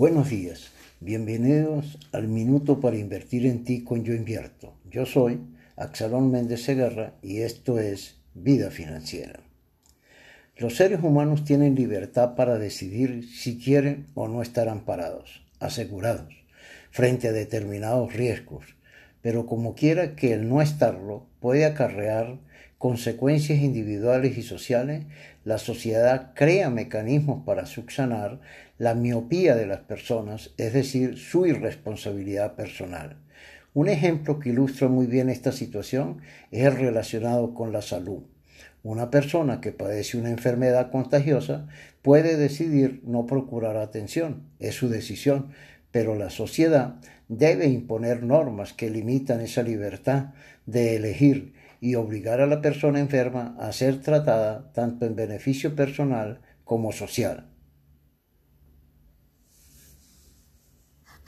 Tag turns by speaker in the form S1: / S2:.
S1: Buenos días, bienvenidos al Minuto para Invertir en Ti con Yo Invierto. Yo soy Axalón Méndez Segarra y esto es Vida Financiera. Los seres humanos tienen libertad para decidir si quieren o no estar amparados, asegurados, frente a determinados riesgos, pero como quiera que el no estarlo puede acarrear consecuencias individuales y sociales, la sociedad crea mecanismos para subsanar la miopía de las personas, es decir, su irresponsabilidad personal. Un ejemplo que ilustra muy bien esta situación es el relacionado con la salud. Una persona que padece una enfermedad contagiosa puede decidir no procurar atención, es su decisión, pero la sociedad debe imponer normas que limitan esa libertad de elegir y obligar a la persona enferma a ser tratada tanto en beneficio personal como social.